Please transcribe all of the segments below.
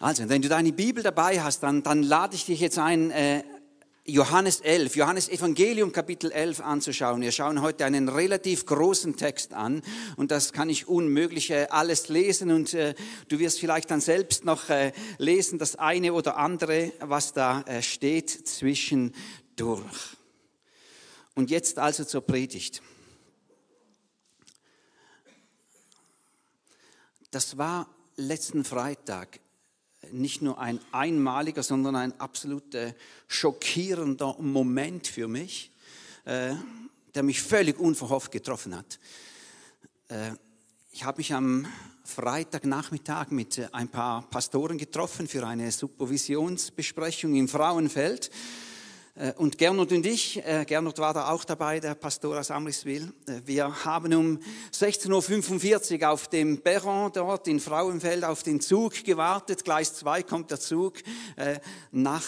Also, wenn du deine Bibel dabei hast, dann, dann lade ich dich jetzt ein, äh, Johannes 11, Johannes Evangelium Kapitel 11 anzuschauen. Wir schauen heute einen relativ großen Text an und das kann ich unmöglich äh, alles lesen und äh, du wirst vielleicht dann selbst noch äh, lesen, das eine oder andere, was da äh, steht zwischendurch. Und jetzt also zur Predigt. Das war letzten Freitag nicht nur ein einmaliger, sondern ein absolut schockierender Moment für mich, äh, der mich völlig unverhofft getroffen hat. Äh, ich habe mich am Freitagnachmittag mit äh, ein paar Pastoren getroffen für eine Supervisionsbesprechung im Frauenfeld. Äh, und Gernot und ich, äh, Gernot war da auch dabei, der Pastor aus Amriswil, äh, wir haben um 16.45 Uhr auf dem Perron dort in Frauenfeld auf den Zug gewartet. Gleis 2 kommt der Zug nach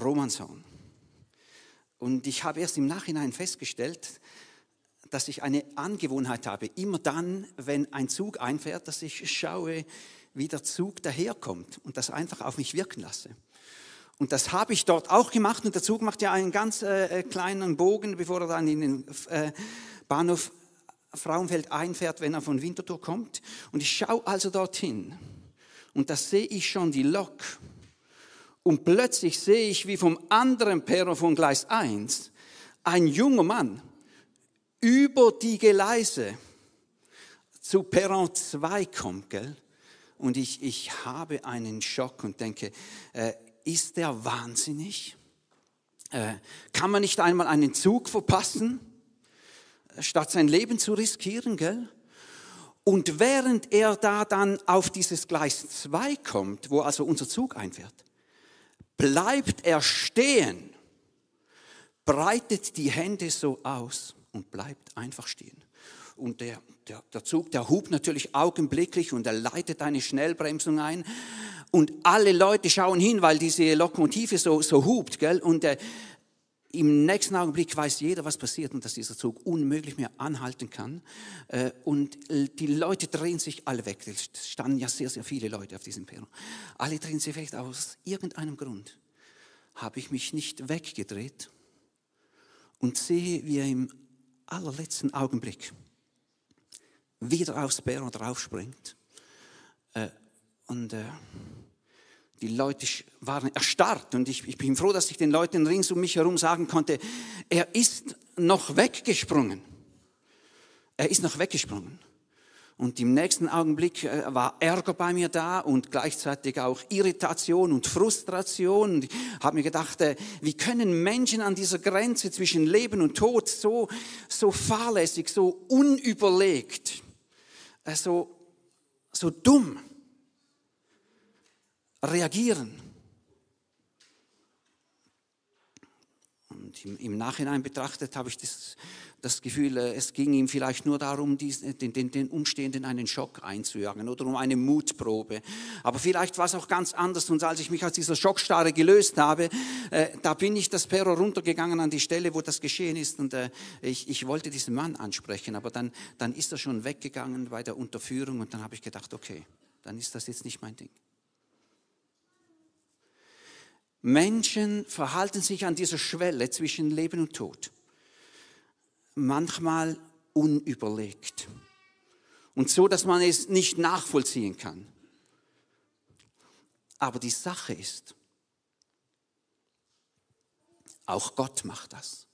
Romanshorn. Und ich habe erst im Nachhinein festgestellt, dass ich eine Angewohnheit habe, immer dann, wenn ein Zug einfährt, dass ich schaue, wie der Zug daherkommt und das einfach auf mich wirken lasse. Und das habe ich dort auch gemacht und der Zug macht ja einen ganz äh, kleinen Bogen, bevor er dann in den äh, Bahnhof Frauenfeld einfährt, wenn er von Winterthur kommt. Und ich schaue also dorthin und da sehe ich schon die Lok. Und plötzlich sehe ich, wie vom anderen Perron von Gleis 1 ein junger Mann über die Gleise zu Perron 2 kommt. Gell? Und ich, ich habe einen Schock und denke, äh, ist der wahnsinnig? Äh, kann man nicht einmal einen Zug verpassen, statt sein Leben zu riskieren, gell? Und während er da dann auf dieses Gleis 2 kommt, wo also unser Zug einfährt, bleibt er stehen, breitet die Hände so aus und bleibt einfach stehen. Und der, der, der Zug, der hupt natürlich augenblicklich und er leitet eine Schnellbremsung ein. Und alle Leute schauen hin, weil diese Lokomotive so, so hupt, gell? Und äh, im nächsten Augenblick weiß jeder, was passiert und dass dieser Zug unmöglich mehr anhalten kann. Äh, und die Leute drehen sich alle weg. Es standen ja sehr, sehr viele Leute auf diesem Perron. Alle drehen sich weg aus irgendeinem Grund. Habe ich mich nicht weggedreht und sehe, wie er im allerletzten Augenblick wieder aufs Perron draufspringt äh, und äh, die Leute waren erstarrt und ich, ich bin froh, dass ich den Leuten rings um mich herum sagen konnte, er ist noch weggesprungen. Er ist noch weggesprungen. Und im nächsten Augenblick äh, war Ärger bei mir da und gleichzeitig auch Irritation und Frustration. Und ich habe mir gedacht, äh, wie können Menschen an dieser Grenze zwischen Leben und Tod so, so fahrlässig, so unüberlegt, äh, so, so dumm reagieren. Und im, Nachhinein betrachtet habe ich das, das, Gefühl, äh, es ging ihm vielleicht nur darum, den, den, den Umstehenden einen Schock einzujagen oder um eine Mutprobe. Aber vielleicht war es auch ganz anders. Und als ich mich aus dieser Schockstarre gelöst habe, äh, da bin ich das Perro runtergegangen an die Stelle, wo das geschehen ist. Und äh, ich, ich wollte diesen Mann ansprechen, aber dann, dann ist er schon weggegangen bei der Unterführung. Und dann habe ich gedacht, okay, dann ist das jetzt nicht mein Ding. Menschen verhalten sich an dieser Schwelle zwischen Leben und Tod manchmal unüberlegt und so, dass man es nicht nachvollziehen kann. Aber die Sache ist, auch Gott macht das.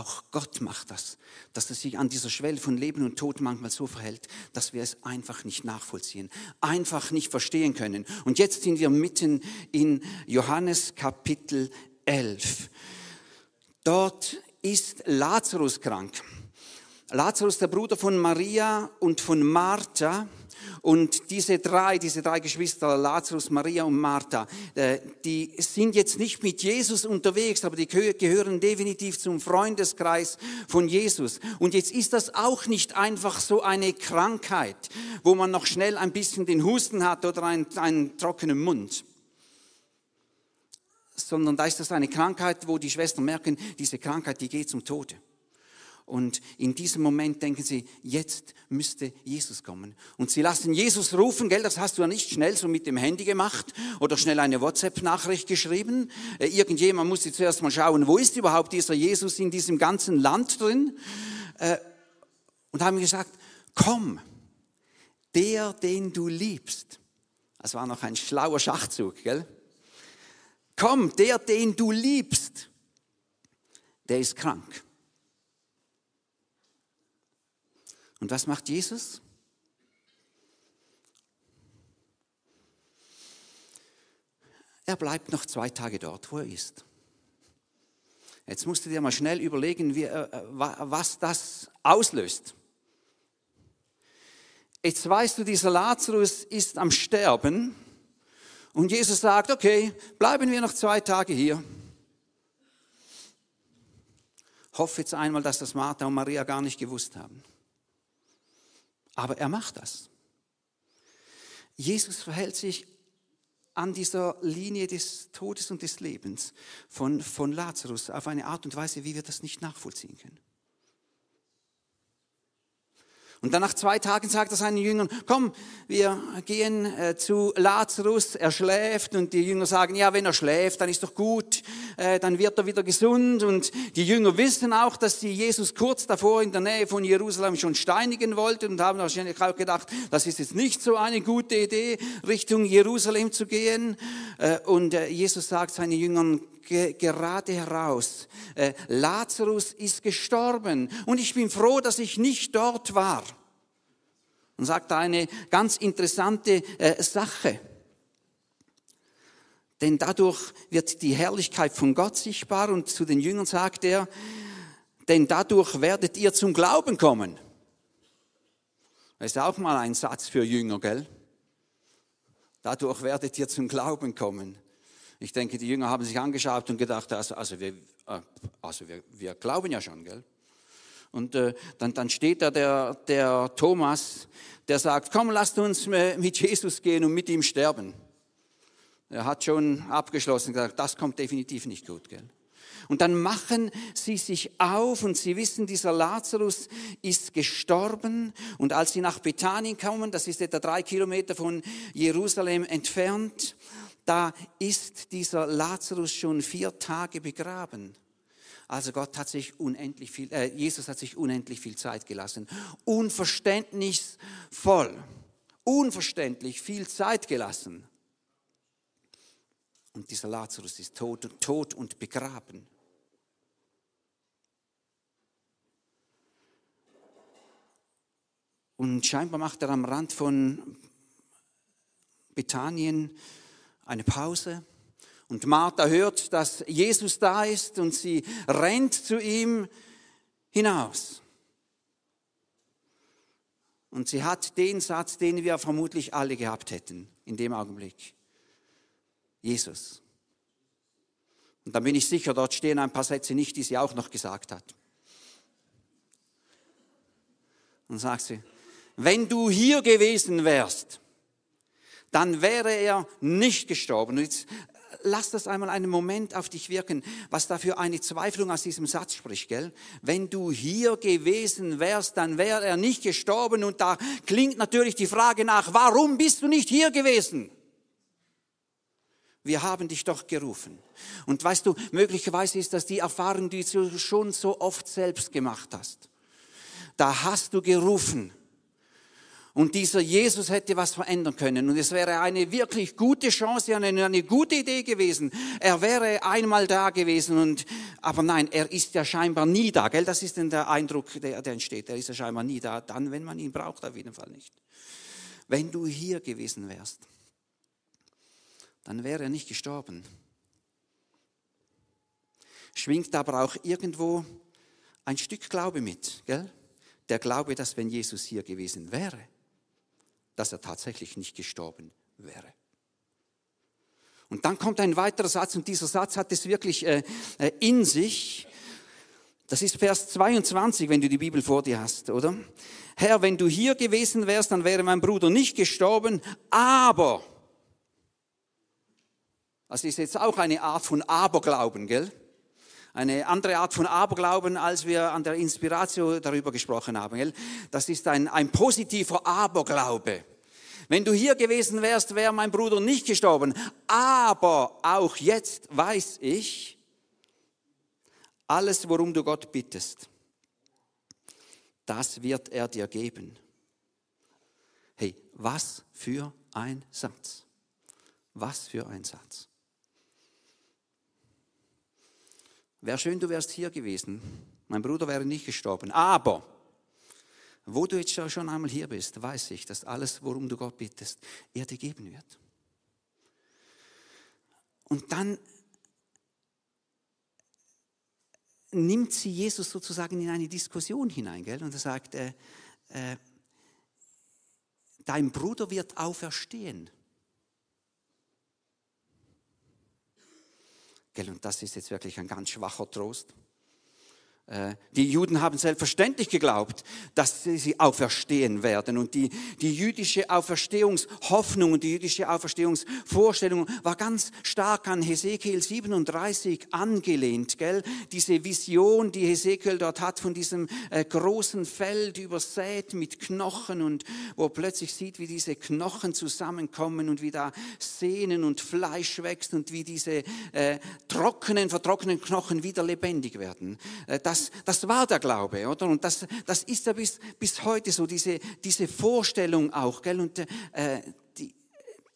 Auch Gott macht das, dass er sich an dieser Schwelle von Leben und Tod manchmal so verhält, dass wir es einfach nicht nachvollziehen, einfach nicht verstehen können. Und jetzt sind wir mitten in Johannes Kapitel 11. Dort ist Lazarus krank. Lazarus, der Bruder von Maria und von Martha, und diese drei, diese drei Geschwister, Lazarus, Maria und Martha, äh, die sind jetzt nicht mit Jesus unterwegs, aber die gehören definitiv zum Freundeskreis von Jesus. Und jetzt ist das auch nicht einfach so eine Krankheit, wo man noch schnell ein bisschen den Husten hat oder einen, einen trockenen Mund sondern da ist das eine Krankheit, wo die Schwestern merken, diese Krankheit, die geht zum Tode. Und in diesem Moment denken sie, jetzt müsste Jesus kommen. Und sie lassen Jesus rufen, gell, das hast du ja nicht schnell so mit dem Handy gemacht oder schnell eine WhatsApp-Nachricht geschrieben. Äh, irgendjemand musste zuerst mal schauen, wo ist überhaupt dieser Jesus in diesem ganzen Land drin? Äh, und haben gesagt, komm, der, den du liebst. Das war noch ein schlauer Schachzug, gell? Komm, der, den du liebst, der ist krank. Und was macht Jesus? Er bleibt noch zwei Tage dort, wo er ist. Jetzt musst du dir mal schnell überlegen, wie, äh, was das auslöst. Jetzt weißt du, dieser Lazarus ist am Sterben und Jesus sagt, okay, bleiben wir noch zwei Tage hier. Hoffe jetzt einmal, dass das Martha und Maria gar nicht gewusst haben. Aber er macht das. Jesus verhält sich an dieser Linie des Todes und des Lebens von, von Lazarus auf eine Art und Weise, wie wir das nicht nachvollziehen können. Und dann nach zwei Tagen sagt er seinen Jüngern, komm, wir gehen äh, zu Lazarus, er schläft. Und die Jünger sagen, ja, wenn er schläft, dann ist doch gut, äh, dann wird er wieder gesund. Und die Jünger wissen auch, dass sie Jesus kurz davor in der Nähe von Jerusalem schon steinigen wollten und haben wahrscheinlich auch gedacht, das ist jetzt nicht so eine gute Idee, Richtung Jerusalem zu gehen. Äh, und äh, Jesus sagt seinen Jüngern, gerade heraus, äh, Lazarus ist gestorben und ich bin froh, dass ich nicht dort war. Und sagt eine ganz interessante äh, Sache. Denn dadurch wird die Herrlichkeit von Gott sichtbar und zu den Jüngern sagt er, denn dadurch werdet ihr zum Glauben kommen. Das ist auch mal ein Satz für Jünger, gell? Dadurch werdet ihr zum Glauben kommen. Ich denke, die Jünger haben sich angeschaut und gedacht, also, also, wir, äh, also wir, wir glauben ja schon, gell? Und äh, dann, dann steht da der, der Thomas, der sagt, komm, lasst uns mit Jesus gehen und mit ihm sterben. Er hat schon abgeschlossen gesagt, das kommt definitiv nicht gut, gell? Und dann machen sie sich auf und sie wissen, dieser Lazarus ist gestorben. Und als sie nach Bethanien kommen, das ist etwa drei Kilometer von Jerusalem entfernt, da ist dieser Lazarus schon vier Tage begraben. Also Gott hat sich unendlich viel, äh, Jesus hat sich unendlich viel Zeit gelassen. Unverständnisvoll, unverständlich viel Zeit gelassen. Und dieser Lazarus ist tot, tot und begraben. Und scheinbar macht er am Rand von Bethanien eine Pause. Und Martha hört, dass Jesus da ist und sie rennt zu ihm hinaus. Und sie hat den Satz, den wir vermutlich alle gehabt hätten in dem Augenblick. Jesus. Und dann bin ich sicher, dort stehen ein paar Sätze nicht, die sie auch noch gesagt hat. Und sagt sie, wenn du hier gewesen wärst, dann wäre er nicht gestorben. Und jetzt lass das einmal einen Moment auf dich wirken, was da für eine Zweiflung aus diesem Satz spricht, gell? Wenn du hier gewesen wärst, dann wäre er nicht gestorben. Und da klingt natürlich die Frage nach, warum bist du nicht hier gewesen? Wir haben dich doch gerufen. Und weißt du, möglicherweise ist das die Erfahrung, die du schon so oft selbst gemacht hast. Da hast du gerufen und dieser Jesus hätte was verändern können. Und es wäre eine wirklich gute Chance, eine, eine gute Idee gewesen. Er wäre einmal da gewesen. Und, aber nein, er ist ja scheinbar nie da. Gell? Das ist denn der Eindruck, der, der entsteht. Er ist ja scheinbar nie da. Dann, wenn man ihn braucht, auf jeden Fall nicht. Wenn du hier gewesen wärst, dann wäre er nicht gestorben. Schwingt aber auch irgendwo ein Stück Glaube mit. Gell? Der Glaube, dass wenn Jesus hier gewesen wäre, dass er tatsächlich nicht gestorben wäre. Und dann kommt ein weiterer Satz und dieser Satz hat es wirklich äh, äh in sich. Das ist Vers 22, wenn du die Bibel vor dir hast, oder? Herr, wenn du hier gewesen wärst, dann wäre mein Bruder nicht gestorben, aber, das ist jetzt auch eine Art von Aberglauben, gell? Eine andere Art von Aberglauben, als wir an der Inspiration darüber gesprochen haben. Das ist ein, ein positiver Aberglaube. Wenn du hier gewesen wärst, wäre mein Bruder nicht gestorben. Aber auch jetzt weiß ich, alles, worum du Gott bittest, das wird er dir geben. Hey, was für ein Satz. Was für ein Satz. Wäre schön, du wärst hier gewesen. Mein Bruder wäre nicht gestorben. Aber, wo du jetzt schon einmal hier bist, weiß ich, dass alles, worum du Gott bittest, er dir geben wird. Und dann nimmt sie Jesus sozusagen in eine Diskussion hinein, gell? Und er sagt, äh, äh, dein Bruder wird auferstehen. Und das ist jetzt wirklich ein ganz schwacher Trost. Äh, die Juden haben selbstverständlich geglaubt, dass sie auferstehen werden. Und die, die jüdische Auferstehungshoffnung und die jüdische Auferstehungsvorstellung war ganz stark an Hesekiel 37 angelehnt. Gell? Diese Vision, die Hesekiel dort hat von diesem äh, großen Feld übersät mit Knochen und wo er plötzlich sieht, wie diese Knochen zusammenkommen und wie da Sehnen und Fleisch wächst und wie diese äh, trockenen, vertrockneten Knochen wieder lebendig werden. Äh, das das, das war der Glaube, oder? Und das, das ist ja bis, bis heute so, diese, diese Vorstellung auch, gell? Und äh, die,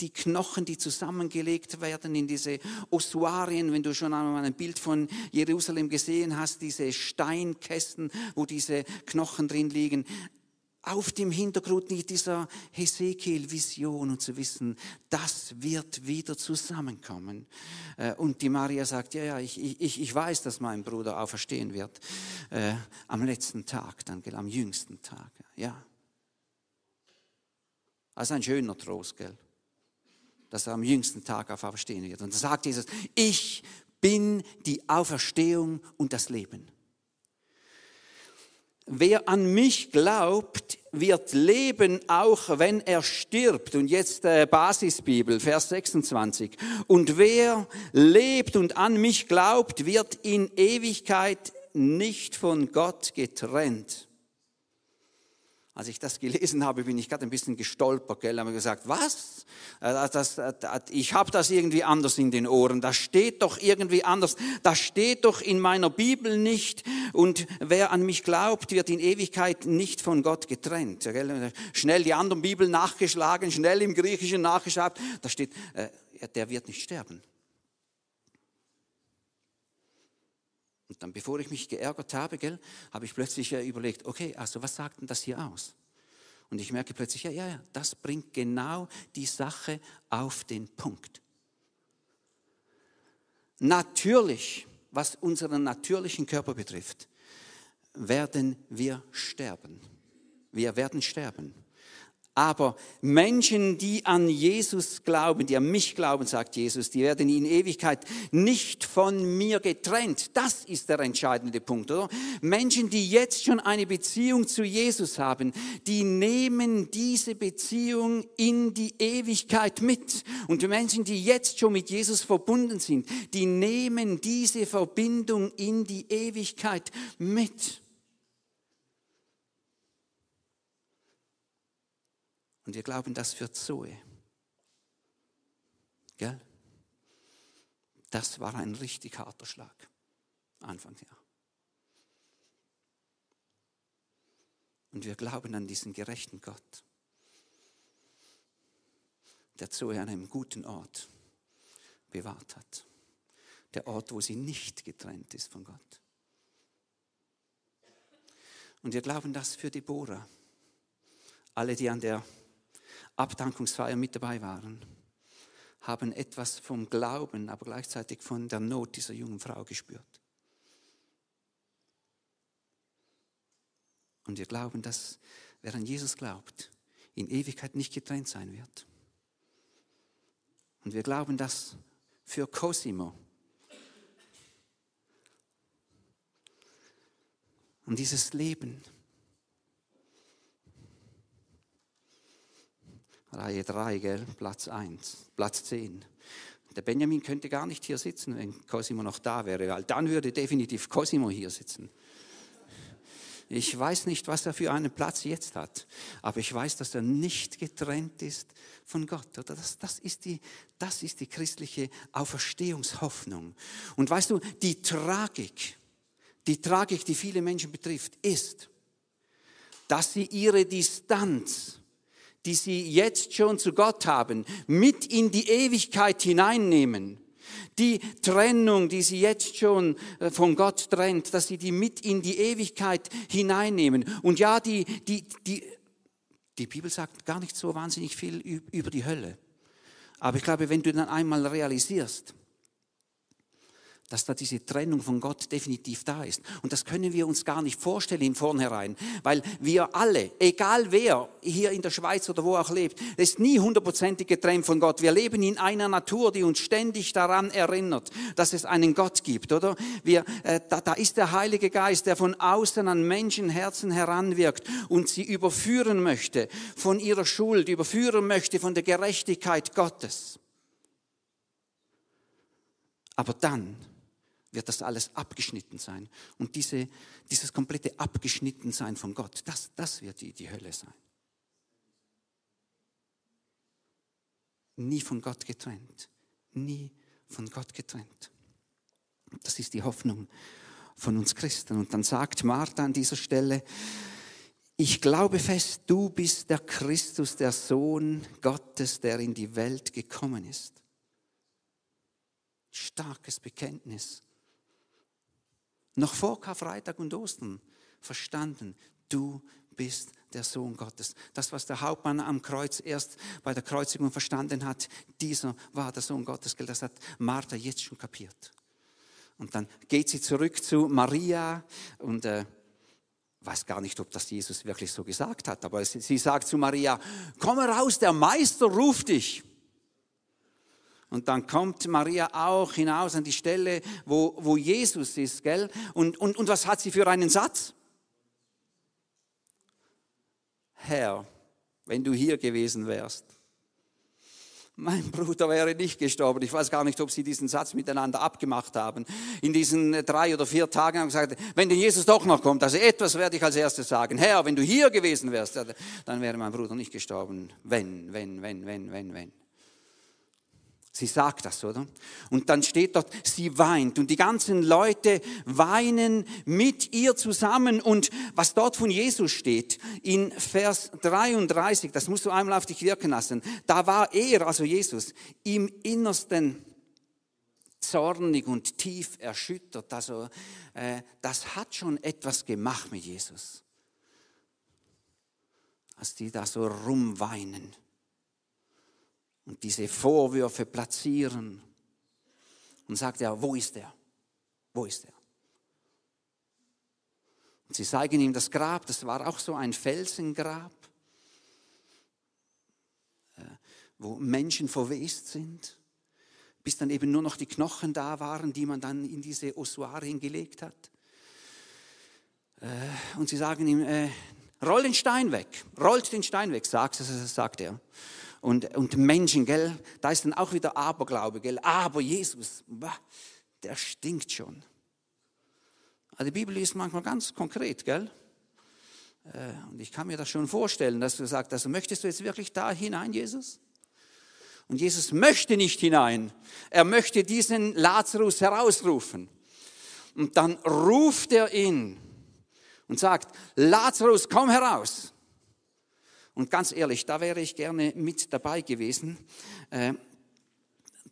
die Knochen, die zusammengelegt werden in diese Ossuarien, wenn du schon einmal ein Bild von Jerusalem gesehen hast, diese Steinkästen, wo diese Knochen drin liegen auf dem Hintergrund dieser Hesekiel-Vision und zu wissen, das wird wieder zusammenkommen. Äh, und die Maria sagt, ja, ja, ich, ich, ich weiß, dass mein Bruder auferstehen wird äh, am letzten Tag, dann, gell, am jüngsten Tag. Ja. Also ein schöner Trost, gell? dass er am jüngsten Tag auferstehen wird. Und da sagt Jesus, ich bin die Auferstehung und das Leben. Wer an mich glaubt, wird leben, auch wenn er stirbt. Und jetzt äh, Basisbibel, Vers 26. Und wer lebt und an mich glaubt, wird in Ewigkeit nicht von Gott getrennt. Als ich das gelesen habe, bin ich gerade ein bisschen gestolpert, gell, habe gesagt, was? Äh, das, das, ich habe das irgendwie anders in den Ohren. Das steht doch irgendwie anders. Das steht doch in meiner Bibel nicht. Und wer an mich glaubt, wird in Ewigkeit nicht von Gott getrennt. Gell? Schnell die anderen Bibeln nachgeschlagen, schnell im Griechischen nachgeschaut. Da steht, äh, der wird nicht sterben. Und dann, bevor ich mich geärgert habe, gell, habe ich plötzlich überlegt, okay, also was sagt denn das hier aus? Und ich merke plötzlich, ja, ja, ja, das bringt genau die Sache auf den Punkt. Natürlich, was unseren natürlichen Körper betrifft, werden wir sterben. Wir werden sterben. Aber Menschen, die an Jesus glauben, die an mich glauben, sagt Jesus, die werden in Ewigkeit nicht von mir getrennt. Das ist der entscheidende Punkt, oder? Menschen, die jetzt schon eine Beziehung zu Jesus haben, die nehmen diese Beziehung in die Ewigkeit mit. Und Menschen, die jetzt schon mit Jesus verbunden sind, die nehmen diese Verbindung in die Ewigkeit mit. Und wir glauben das für Zoe. Gell? Das war ein richtig harter Schlag. Anfang ja. Und wir glauben an diesen gerechten Gott, der Zoe an einem guten Ort bewahrt hat. Der Ort, wo sie nicht getrennt ist von Gott. Und wir glauben das für Deborah. Alle, die an der Abdankungsfeier mit dabei waren, haben etwas vom Glauben, aber gleichzeitig von der Not dieser jungen Frau gespürt. Und wir glauben, dass wer an Jesus glaubt, in Ewigkeit nicht getrennt sein wird. Und wir glauben, dass für Cosimo und dieses Leben Reihe 3, gell? Platz 1, Platz 10. Der Benjamin könnte gar nicht hier sitzen, wenn Cosimo noch da wäre, weil dann würde definitiv Cosimo hier sitzen. Ich weiß nicht, was er für einen Platz jetzt hat, aber ich weiß, dass er nicht getrennt ist von Gott. Oder das, das, ist die, das ist die christliche Auferstehungshoffnung. Und weißt du, die Tragik, die Tragik, die viele Menschen betrifft, ist, dass sie ihre Distanz, die sie jetzt schon zu Gott haben, mit in die Ewigkeit hineinnehmen die Trennung, die sie jetzt schon äh, von Gott trennt, dass sie die mit in die Ewigkeit hineinnehmen. Und ja, die, die, die, die Bibel sagt gar nicht so wahnsinnig viel über die Hölle. Aber ich glaube, wenn du dann einmal realisierst, dass da diese Trennung von Gott definitiv da ist. Und das können wir uns gar nicht vorstellen im Vornherein, weil wir alle, egal wer hier in der Schweiz oder wo auch lebt, ist nie hundertprozentig getrennt von Gott. Wir leben in einer Natur, die uns ständig daran erinnert, dass es einen Gott gibt, oder? Wir, äh, da, da ist der Heilige Geist, der von außen an Menschenherzen heranwirkt und sie überführen möchte von ihrer Schuld, überführen möchte von der Gerechtigkeit Gottes. Aber dann wird das alles abgeschnitten sein. Und diese, dieses komplette Abgeschnittensein von Gott, das, das wird die, die Hölle sein. Nie von Gott getrennt. Nie von Gott getrennt. Das ist die Hoffnung von uns Christen. Und dann sagt Martha an dieser Stelle, ich glaube fest, du bist der Christus, der Sohn Gottes, der in die Welt gekommen ist. Starkes Bekenntnis noch vor Karfreitag und Ostern verstanden, du bist der Sohn Gottes. Das, was der Hauptmann am Kreuz erst bei der Kreuzigung verstanden hat, dieser war der Sohn Gottes. Das hat Martha jetzt schon kapiert. Und dann geht sie zurück zu Maria und äh, weiß gar nicht, ob das Jesus wirklich so gesagt hat, aber sie, sie sagt zu Maria, komm raus, der Meister ruft dich. Und dann kommt Maria auch hinaus an die Stelle, wo, wo Jesus ist, gell? Und, und, und was hat sie für einen Satz? Herr, wenn du hier gewesen wärst, mein Bruder wäre nicht gestorben. Ich weiß gar nicht, ob sie diesen Satz miteinander abgemacht haben. In diesen drei oder vier Tagen haben sie gesagt, wenn der Jesus doch noch kommt, also etwas werde ich als erstes sagen. Herr, wenn du hier gewesen wärst, dann wäre mein Bruder nicht gestorben. Wenn, wenn, wenn, wenn, wenn, wenn. Sie sagt das, oder? Und dann steht dort, sie weint und die ganzen Leute weinen mit ihr zusammen. Und was dort von Jesus steht, in Vers 33, das musst du einmal auf dich wirken lassen, da war er, also Jesus, im Innersten zornig und tief erschüttert. Also äh, das hat schon etwas gemacht mit Jesus, als die da so rumweinen und diese Vorwürfe platzieren und sagt er, wo ist er? Wo ist er? Und sie zeigen ihm das Grab, das war auch so ein Felsengrab, äh, wo Menschen verwest sind, bis dann eben nur noch die Knochen da waren, die man dann in diese Ossuare hingelegt hat. Äh, und sie sagen ihm, äh, roll den Stein weg, rollt den Stein weg, sagt, sagt er und, und Menschen, gell? Da ist dann auch wieder Aberglaube, gell? Aber Jesus, der stinkt schon. Also die Bibel ist manchmal ganz konkret, gell? Äh, und ich kann mir das schon vorstellen, dass du sagst, also möchtest du jetzt wirklich da hinein, Jesus? Und Jesus möchte nicht hinein. Er möchte diesen Lazarus herausrufen. Und dann ruft er ihn und sagt, Lazarus, komm heraus. Und ganz ehrlich, da wäre ich gerne mit dabei gewesen. Äh,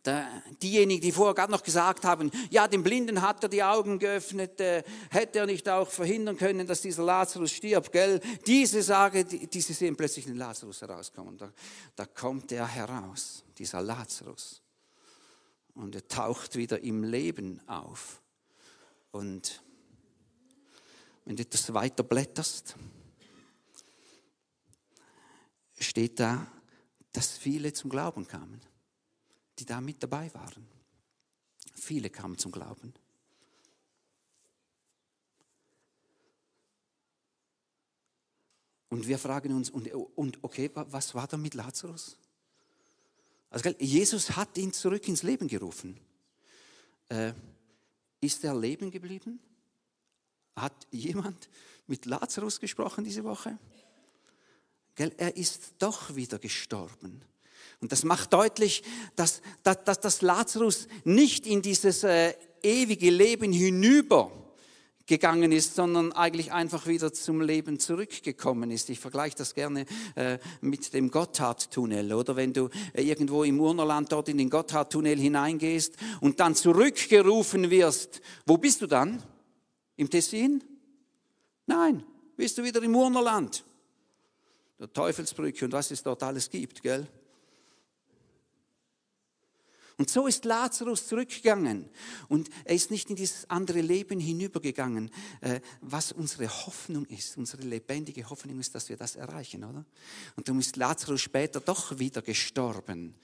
da, diejenigen, die vorher gerade noch gesagt haben, ja, dem Blinden hat er die Augen geöffnet, äh, hätte er nicht auch verhindern können, dass dieser Lazarus stirbt, gell? Diese Sage, die, diese sehen plötzlich den Lazarus herauskommen. Da, da kommt er heraus, dieser Lazarus. Und er taucht wieder im Leben auf. Und wenn du das weiter blätterst, steht da, dass viele zum Glauben kamen, die da mit dabei waren. Viele kamen zum Glauben. Und wir fragen uns, und, und okay, was war da mit Lazarus? Also Jesus hat ihn zurück ins Leben gerufen. Äh, ist er leben geblieben? Hat jemand mit Lazarus gesprochen diese Woche? Er ist doch wieder gestorben. Und das macht deutlich, dass, dass, dass, dass Lazarus nicht in dieses äh, ewige Leben hinüber gegangen ist, sondern eigentlich einfach wieder zum Leben zurückgekommen ist. Ich vergleiche das gerne äh, mit dem Gotthardtunnel, oder wenn du äh, irgendwo im Urnerland dort in den Gotthardtunnel hineingehst und dann zurückgerufen wirst, wo bist du dann? Im Tessin? Nein, bist du wieder im Urnerland. Der Teufelsbrücke und was es dort alles gibt, gell? Und so ist Lazarus zurückgegangen und er ist nicht in dieses andere Leben hinübergegangen, äh, was unsere Hoffnung ist. Unsere lebendige Hoffnung ist, dass wir das erreichen, oder? Und darum ist Lazarus später doch wieder gestorben,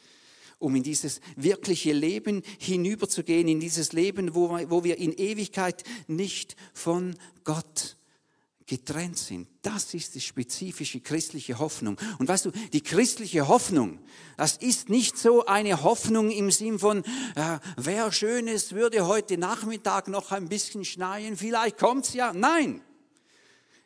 um in dieses wirkliche Leben hinüberzugehen, in dieses Leben, wo wir in Ewigkeit nicht von Gott getrennt sind. Das ist die spezifische christliche Hoffnung. Und weißt du, die christliche Hoffnung, das ist nicht so eine Hoffnung im Sinn von, äh, wäre schön, es würde heute Nachmittag noch ein bisschen schneien, vielleicht kommt's ja. Nein.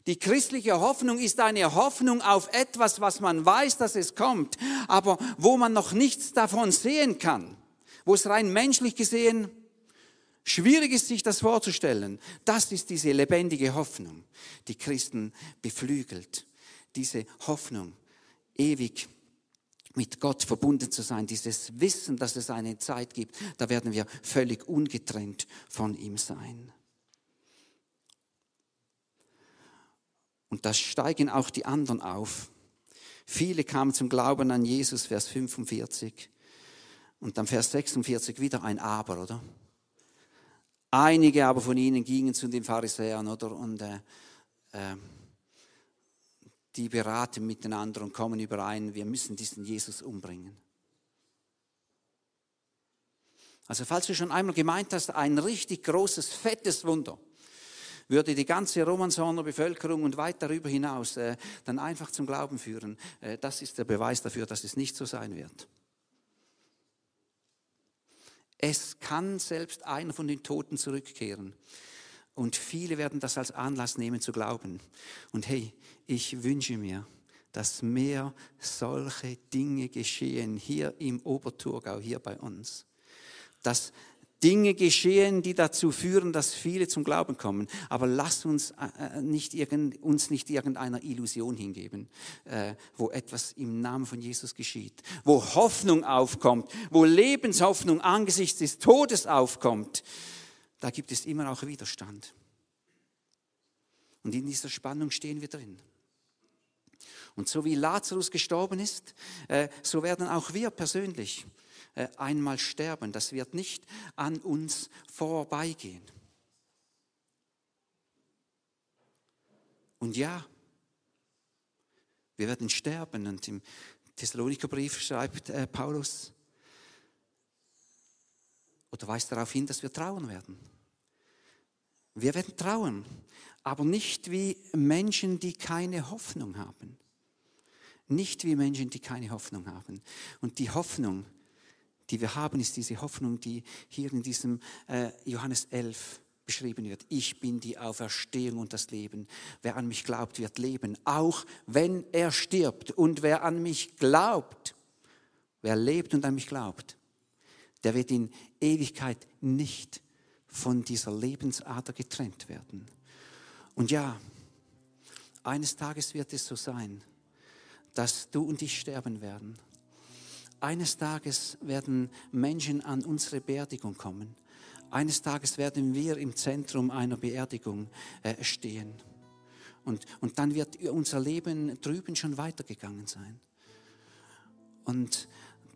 Die christliche Hoffnung ist eine Hoffnung auf etwas, was man weiß, dass es kommt, aber wo man noch nichts davon sehen kann. Wo es rein menschlich gesehen Schwierig ist sich das vorzustellen. Das ist diese lebendige Hoffnung, die Christen beflügelt. Diese Hoffnung, ewig mit Gott verbunden zu sein, dieses Wissen, dass es eine Zeit gibt, da werden wir völlig ungetrennt von ihm sein. Und da steigen auch die anderen auf. Viele kamen zum Glauben an Jesus, Vers 45. Und dann Vers 46 wieder ein Aber, oder? Einige aber von ihnen gingen zu den Pharisäern oder, und äh, äh, die beraten miteinander und kommen überein, wir müssen diesen Jesus umbringen. Also falls du schon einmal gemeint hast, ein richtig großes, fettes Wunder, würde die ganze Romanshorner Bevölkerung und weit darüber hinaus äh, dann einfach zum Glauben führen. Äh, das ist der Beweis dafür, dass es nicht so sein wird. Es kann selbst einer von den Toten zurückkehren. Und viele werden das als Anlass nehmen zu glauben. Und hey, ich wünsche mir, dass mehr solche Dinge geschehen hier im Oberturgau, hier bei uns. Dass Dinge geschehen, die dazu führen, dass viele zum Glauben kommen. Aber lass uns, äh, äh, nicht irgend, uns nicht irgendeiner Illusion hingeben, äh, wo etwas im Namen von Jesus geschieht, wo Hoffnung aufkommt, wo Lebenshoffnung angesichts des Todes aufkommt. Da gibt es immer auch Widerstand. Und in dieser Spannung stehen wir drin. Und so wie Lazarus gestorben ist, so werden auch wir persönlich äh, einmal sterben. Das wird nicht an uns vorbeigehen. Und ja, wir werden sterben. Und im Thessalonikerbrief schreibt äh, Paulus, oder weist darauf hin, dass wir trauen werden. Wir werden trauen, aber nicht wie Menschen, die keine Hoffnung haben. Nicht wie Menschen, die keine Hoffnung haben. Und die Hoffnung, die wir haben, ist diese Hoffnung, die hier in diesem äh, Johannes 11 beschrieben wird. Ich bin die Auferstehung und das Leben. Wer an mich glaubt, wird leben, auch wenn er stirbt. Und wer an mich glaubt, wer lebt und an mich glaubt, der wird in Ewigkeit nicht von dieser Lebensader getrennt werden. Und ja, eines Tages wird es so sein, dass du und ich sterben werden eines Tages werden Menschen an unsere Beerdigung kommen. Eines Tages werden wir im Zentrum einer Beerdigung äh, stehen. Und, und dann wird unser Leben drüben schon weitergegangen sein. Und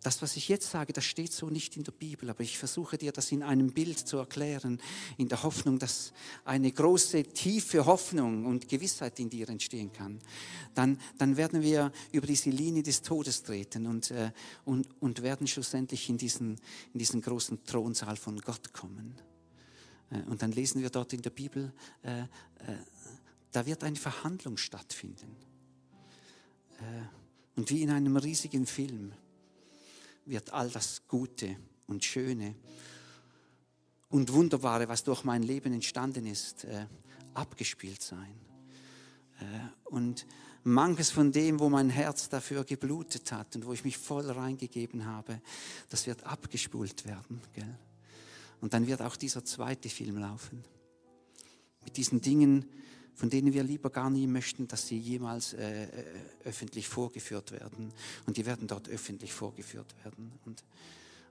das, was ich jetzt sage, das steht so nicht in der Bibel, aber ich versuche dir das in einem Bild zu erklären, in der Hoffnung, dass eine große, tiefe Hoffnung und Gewissheit in dir entstehen kann. Dann, dann werden wir über diese Linie des Todes treten und, äh, und, und werden schlussendlich in diesen, in diesen großen Thronsaal von Gott kommen. Äh, und dann lesen wir dort in der Bibel, äh, äh, da wird eine Verhandlung stattfinden. Äh, und wie in einem riesigen Film wird all das Gute und Schöne und Wunderbare, was durch mein Leben entstanden ist, äh, abgespielt sein. Äh, und manches von dem, wo mein Herz dafür geblutet hat und wo ich mich voll reingegeben habe, das wird abgespult werden. Gell? Und dann wird auch dieser zweite Film laufen. Mit diesen Dingen, von denen wir lieber gar nie möchten, dass sie jemals äh, äh, öffentlich vorgeführt werden. Und die werden dort öffentlich vorgeführt werden. Und,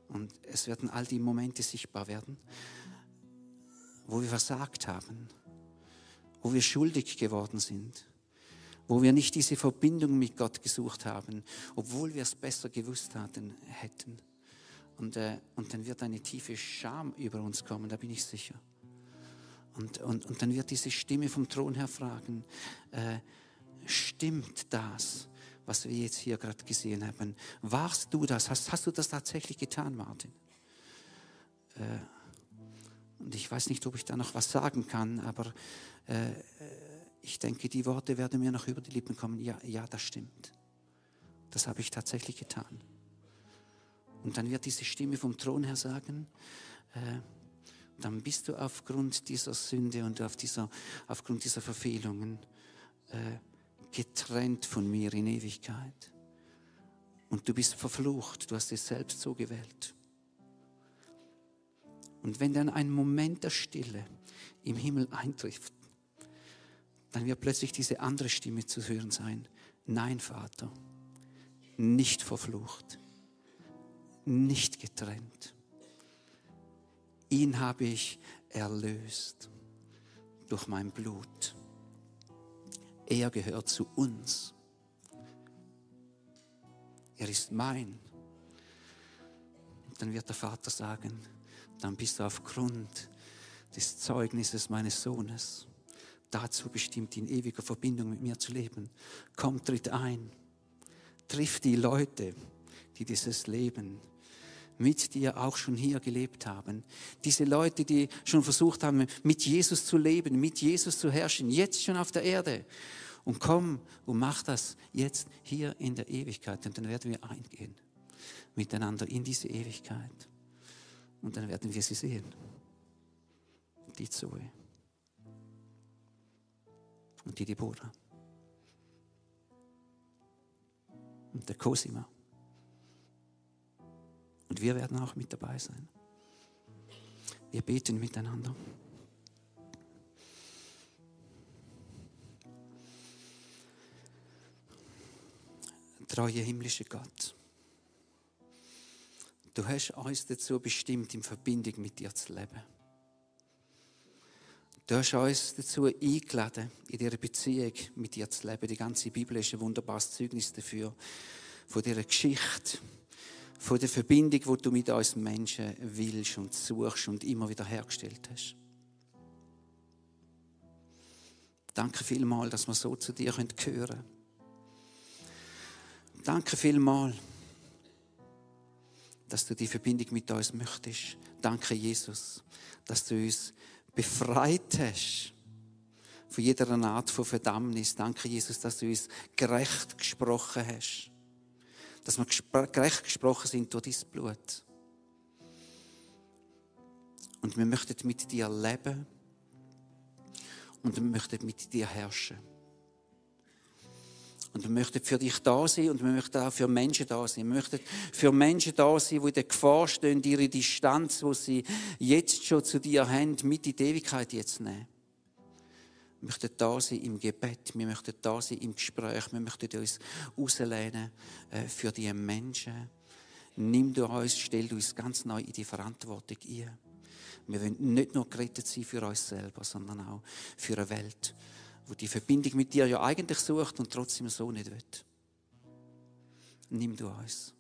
und es werden all die Momente sichtbar werden, wo wir versagt haben, wo wir schuldig geworden sind, wo wir nicht diese Verbindung mit Gott gesucht haben, obwohl wir es besser gewusst hatten, hätten. Und, äh, und dann wird eine tiefe Scham über uns kommen, da bin ich sicher. Und, und, und dann wird diese Stimme vom Thron her fragen, äh, stimmt das, was wir jetzt hier gerade gesehen haben? Warst du das? Hast, hast du das tatsächlich getan, Martin? Äh, und ich weiß nicht, ob ich da noch was sagen kann, aber äh, ich denke, die Worte werden mir noch über die Lippen kommen. Ja, ja, das stimmt. Das habe ich tatsächlich getan. Und dann wird diese Stimme vom Thron her sagen, äh, dann bist du aufgrund dieser Sünde und auf dieser, aufgrund dieser Verfehlungen äh, getrennt von mir in Ewigkeit. Und du bist verflucht, du hast es selbst so gewählt. Und wenn dann ein Moment der Stille im Himmel eintrifft, dann wird plötzlich diese andere Stimme zu hören sein. Nein, Vater, nicht verflucht, nicht getrennt Ihn habe ich erlöst durch mein Blut. Er gehört zu uns. Er ist mein. dann wird der Vater sagen, dann bist du aufgrund des Zeugnisses meines Sohnes dazu bestimmt, in ewiger Verbindung mit mir zu leben. Komm, tritt ein. Triff die Leute, die dieses Leben mit dir auch schon hier gelebt haben. Diese Leute, die schon versucht haben, mit Jesus zu leben, mit Jesus zu herrschen, jetzt schon auf der Erde. Und komm und mach das jetzt hier in der Ewigkeit. Und dann werden wir eingehen miteinander in diese Ewigkeit. Und dann werden wir sie sehen. Die Zoe. Und die Deborah. Und der Cosima. Und wir werden auch mit dabei sein. Wir beten miteinander. Treue himmlische Gott, du hast uns dazu bestimmt, in Verbindung mit dir zu leben. Du hast uns dazu eingeladen, in dieser Beziehung mit dir zu leben. Die ganze Bibel ist ein wunderbares Zeugnis dafür, von dieser Geschichte von der Verbindung, die du mit uns Menschen willst und suchst und immer wieder hergestellt hast. Danke vielmals, dass wir so zu dir hören können. Danke vielmals, dass du die Verbindung mit uns möchtest. Danke, Jesus, dass du uns befreit hast von jeder Art von Verdammnis. Danke, Jesus, dass du uns gerecht gesprochen hast dass wir gerecht gesprochen sind durch dein Blut. Und wir möchten mit dir leben und wir möchten mit dir herrschen. Und wir möchten für dich da sein und wir möchten auch für Menschen da sein. Wir möchten für Menschen da sein, die in der Gefahr stehen, ihre Distanz, die sie jetzt schon zu dir haben, mit in die Ewigkeit jetzt nehmen. Wir möchten da sein im Gebet, wir möchten da sein im Gespräch, wir möchten uns auslehnen äh, für die Menschen. Nimm du uns, stell uns ganz neu in die Verantwortung ein. Wir wollen nicht nur gerettet sein für uns selber, sondern auch für eine Welt, wo die Verbindung mit dir ja eigentlich sucht und trotzdem so nicht will. Nimm du uns.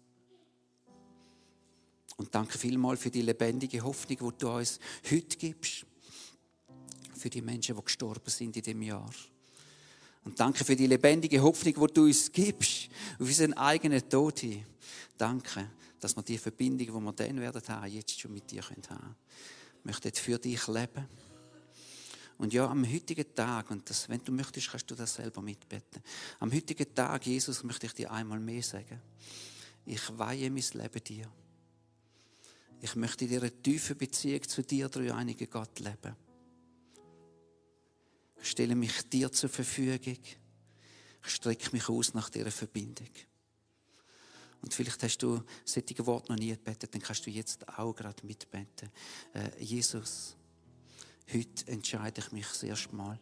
Und danke vielmals für die lebendige Hoffnung, die du uns heute gibst für die Menschen, die gestorben sind in dem Jahr. Und danke für die lebendige Hoffnung, die du uns gibst, auf unseren eigenen Tod hin. Danke, dass wir die Verbindung, die wir dann werden haben, jetzt schon mit dir haben können. Wir möchten für dich leben. Und ja, am heutigen Tag, und das, wenn du möchtest, kannst du das selber mitbeten. Am heutigen Tag, Jesus, möchte ich dir einmal mehr sagen. ich weihe mein Leben dir. Ich möchte in einer tiefen Beziehung zu dir, dreieinigen Gott, leben. Ich stelle mich dir zur Verfügung. Ich strecke mich aus nach dieser Verbindung. Und vielleicht hast du solche Worte noch nie gebetet, dann kannst du jetzt auch gerade mitbeten. Äh, Jesus, heute entscheide ich mich das erste Mal,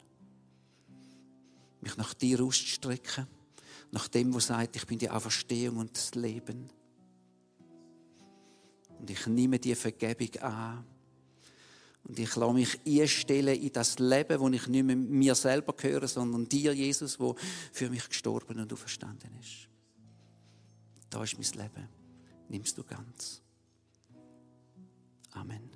mich nach dir auszustrecken, nach dem, was sagt, ich bin die Auferstehung und das Leben. Und ich nehme die Vergebung an. Und ich lasse mich einstellen in das Leben, wo ich nicht mehr mir selber gehöre, sondern dir, Jesus, wo für mich gestorben und auferstanden ist. Da ist mein Leben. Nimmst du ganz. Amen.